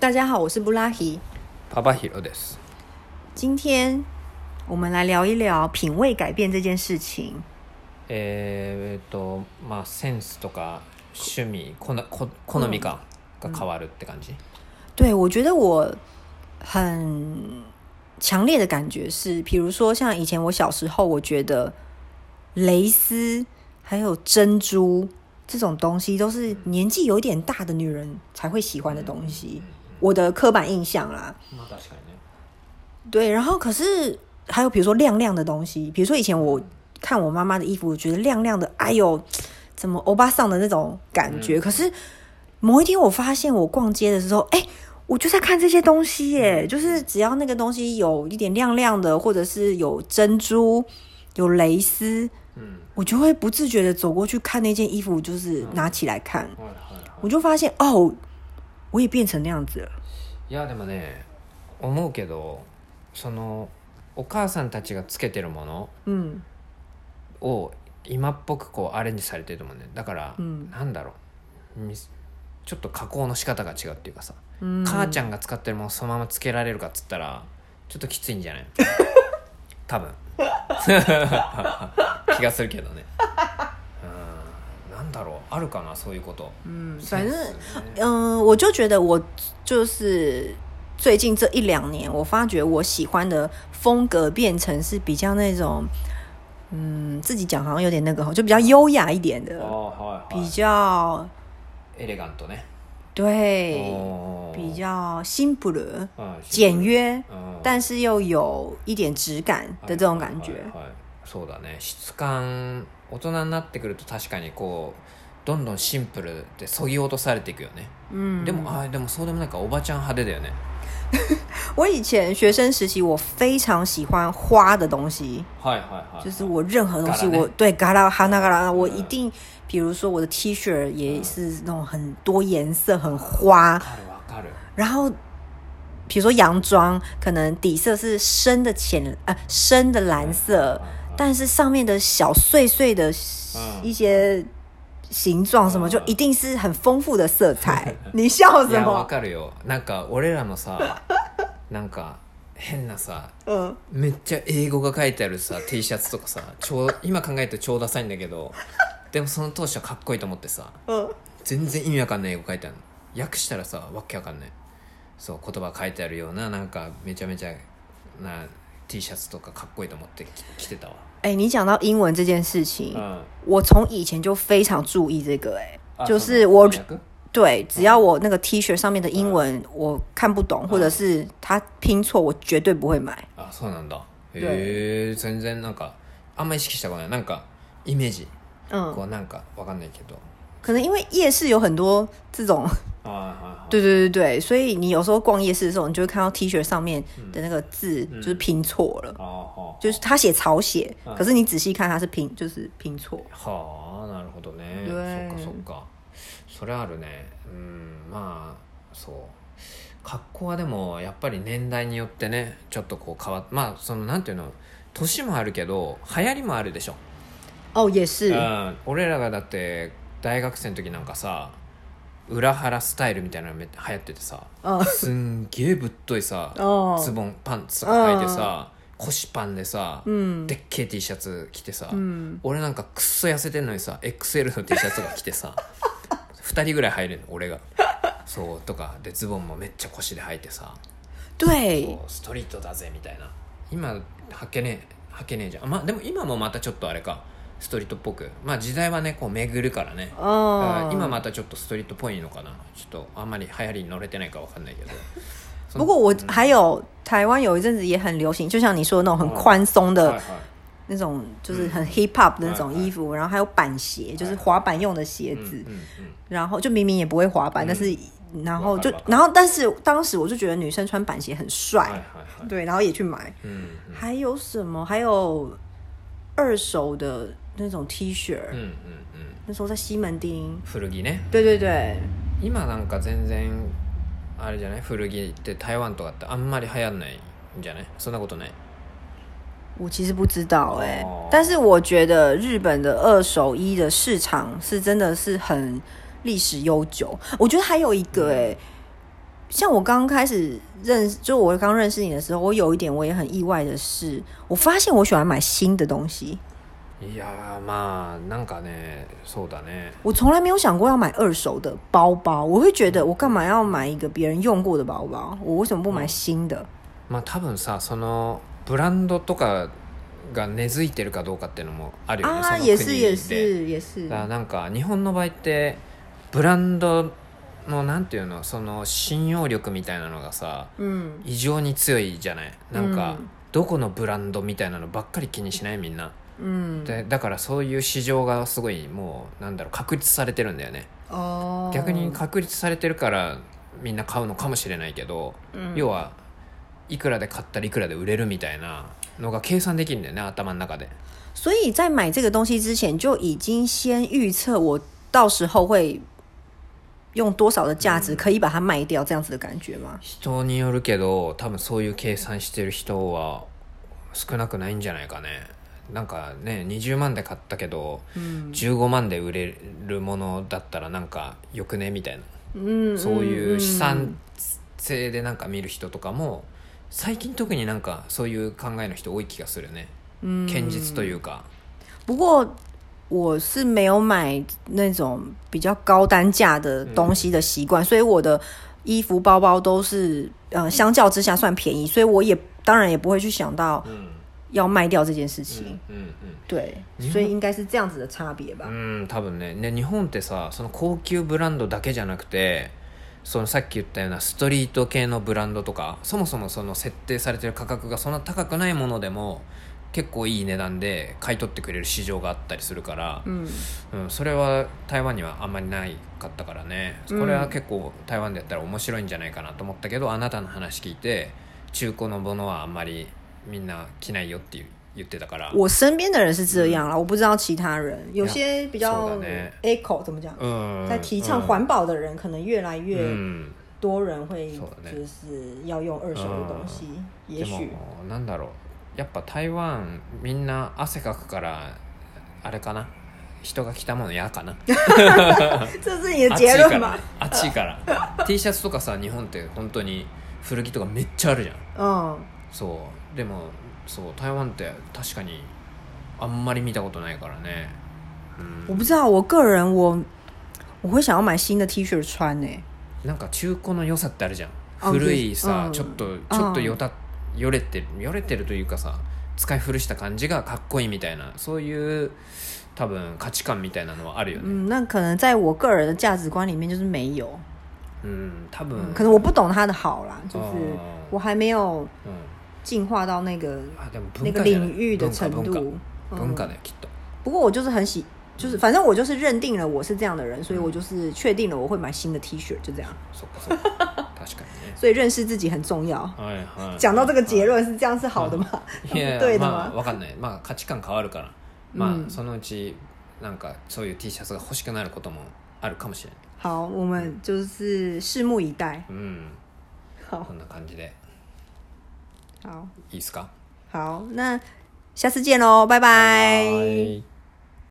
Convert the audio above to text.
大家好，我是布拉希。パパヒロです。今天我们来聊一聊品味改变这件事情。えー、えっとまあセンスとか趣味こなこ好みかが変わるって感じ。对我觉得我很强烈的感觉是，比如说像以前我小时候，我觉得蕾丝还有珍珠这种东西都是年纪有一点大的女人才会喜欢的东西， 我的刻板印象啦。まあ確かにね。对，然后可是还有比如说亮亮的东西，比如说以前我看我妈妈的衣服，我觉得亮亮的，哎呦，怎么欧巴桑的那种感觉。可是某一天我发现，我逛街的时候，哎，我就在看这些东西耶，就是只要那个东西有一点亮亮的，或者是有珍珠、有蕾丝，うん。我就会不自觉的走过去看那件衣服，就是拿起来看，はいはいはい我就发现哦， 我也变成那样子了。いやでもね思うけどそのお母さんたちがつけてるものを今っぽくこうアレンジされてると思うねだから、うんなんだろうちょっと加工の仕方が違うっていうかさ、母ちゃんが使ってるものそのままつけられるかっつったらちょっときついんじゃない多分気がするけどねあるかなそういうこと。嗯，セン反正スね。嗯，我就觉得我就是最近这一两年，我发觉我喜欢的风格变成是比较那种，嗯，自己讲好像有点那个，就比较优雅一点的，あーはい比はい较エレガントね对，比较 simple うん简约，うん但是又有一点质感的这种感觉。そうだね。質感大人になってくると確かにこうどんどんシンプルでそぎ落とされていくよね、嗯，でもあでもそうでもないかおばちゃん派手だよね我以前学生时期，我非常喜欢花的东西。はいはいはい就是我任何东西，嘎啦呢我对嘎啦哈那嘎啦，我一定，比如说我的 T 恤也是那种很多颜色、很花，わかるわかる然后比如说洋装，可能底色是深的浅呃深的蓝色，但是上面的小碎碎的嗯一些 形状什么，就一定是很丰富的色彩。你笑いやわ什么？かるよ。なんか俺らのさ なんか変なさ嗯，めっちゃ英語が書いてあるさ T シャツとかさ超今考えると超ダサいんだけど でもその当初はかっこいいと思ってさ嗯，全然意味わかんない英語書いてあるの。訳したらさわけわかんない。そう言葉書いてあるようななんかめちゃめちゃな T シャツとかかっこいいと思ってき着てたわ哎、你讲到英文这件事情，うん我从以前就非常注意这个、哎。あ就是我その翻訳对，只要我那个 T 恤上面的英文我看不懂，或者是它拼错，我绝对不会买。あそうなんだへえ全然なんかあんま意識したことないなんかイメージ嗯，こうなんかわかんないけど可能因为夜市有很多这种，あはいはい 对对对对，所以你有时候逛夜市的时候，你就会看到 T 恤上面的那个字就是拼错了，あは就是他写草写，嗯。可是你仔细看它是拼，就是拼错。はあなるほどね对そっかそっかそれあるねうんまあそう格好はでもやっぱり年代によってねちょっとこう変わっまあそのなんていうの年もあるけど流行りもあるでしょ、哦，也是う，ん、俺らがだって大学生の時なんかさ裏腹スタイルみたいなのめっ流行っててさ嗯すんげえぶっといさ哦ズボンパンツとか履いてさ腰パンでさ、嗯でっけえ T シャツ着てさ、嗯，俺なんかくっそ痩せてんのにさ XL の T シャツが着てさ 2人ぐらい入れるの俺が。そうとかでズボンもめっちゃ腰で履いてさ对ストリートだぜみたいな。今履けねえ履けねえじゃん。まあでも今もまたちょっとあれかストリートっぽく。まあ時代はねこう巡るからね。哦，今またちょっとストリートっぽいのかな。ちょっとあんまり流行りに乗れてないかわかんないけど。不过我还有台湾有一阵子也很流行，就像你说的那种很宽松的はいはい。那种，就是很 hip hop 的那种衣服，然后还有板鞋，就是滑板用的鞋子，然后就明明也不会滑板，但是然后就然后但是当时我就觉得女生穿板鞋很はい帅，对，然后也去买。うん还有什么？还有二手的那种 T 恤，うんうんうん那时候在西门町，古着ね对对对，今なんか全然あれじゃない古着って台湾とかってあんまり流行んないんじゃないそんなことない我其实不知道哎、哦但是我觉得日本的二手衣的市场是真的是很历史悠久。我觉得还有一个哎、 像我刚开始认识，就我刚认识你的时候，我有一点我也很意外的是，我发现我喜欢买新的东西。 いやーまあなんかねそうだね。我从来没有想过要买二手的包包，我会觉得我干嘛要买一个别人用过的包包？我为什么不买新的？まあ多分さそのブランドとかが根付いてるかどうかっていうのもあるよね、そ啊，の也是也是也是。なんか日本の場合ってブランドのなんていうのその信用力みたいなのがさ嗯異常に強いじゃない？なんか、うん。どこのブランドみたいなのばっかり気にしない？みんな嗯でだからそういう市場がすごいもうなんだろう確立されてるんだよね。哦，逆に確立されてるからみんな買うのかもしれないけど、嗯要はいくらで買ったらいくらで売れるみたいなのが計算できるんだよね頭の中で。所以在买这个东西之前就已经先预测我到时候会用多少的价值可以把它卖掉，这样子的感觉吗？人によるけど多分そういう計算してる人は少なくないんじゃないかねなんかね20万で買ったけど、15万で売れるものだったらなんかよくね？みたいな。嗯，そういう資嗯産性でなんか見る人とかも最近特になんかそういう考えの人多い気がするね。堅実というか。不过我是没有买那种比较高单价的东西的习惯，所以我的衣服、包包都是呃相较之下算便宜，所以我也当然也不会去想到うん要卖掉这件事情。うんうん对，日本所以应该是这样子的差别吧。うん多分ね。ね日本ってさその高級ブランドだけじゃなくてそのさっき言ったようなストリート系のブランドとかそもそもその設定されてる価格がそんな高くないものでも結構いい値段で買い取ってくれる市場があったりするから、嗯うん、それは台湾にはあんまりないかったからね。これは結構台湾でやったら面白いんじゃないかなと思ったけどあなたの話聞いて中古のものはあんまりみんな着ないよっていう言ってたから我身边的人是这样啦，我不知道其他人，有些比较そうだね eco 怎么讲，うん在提倡环保的人，可能越来う越ん多人会そうだね就是要用二手的东西，也でも许。なんだろう。やっぱ台湾みんな汗かくからあれかな？人が着たもの嫌かな？这是你的暑いか结论吗ら？暑いから。T シャツとかさ日本って本当に古着とかめっちゃあるじゃん。嗯，そうでもそう台湾って確かにあんまり見たことないからね。うん。我不知道，我个人我我会想要买新的 T 恤穿呢、なんか中古の良さってあるじゃん。あ古いさ、うん。ちょっとちょっとよたよれてるよれてるというかさ使い古した感じがかっこいいみたいなそういう多分価値観みたいなのはあるよね。嗯，那可能在我个人的价值观里面就是没有，うん。多分、可能我不懂它的好啦，就是哦我还没有うん进化到那个あでも那个文化じゃない领域的文化程度。文化嗯文化だよきっと不过我就是很喜，就是反正我就是认定了我是这样的人，所以我就是确定了我会买新的 T 恤，就这样。そっかそっか確かにね所以认识自己很重要。はいはい讲到这个结论是这样是好的吗？いやいや对的まあ吗？わかんないまあ価値観変わるからまあ、うんそのうちなんかそういう T シャツが欲しくなることもあるかもしれない好，我们就是拭目以待。うん好こんな感じで 好いいですか好，那下次见喽，拜拜。はい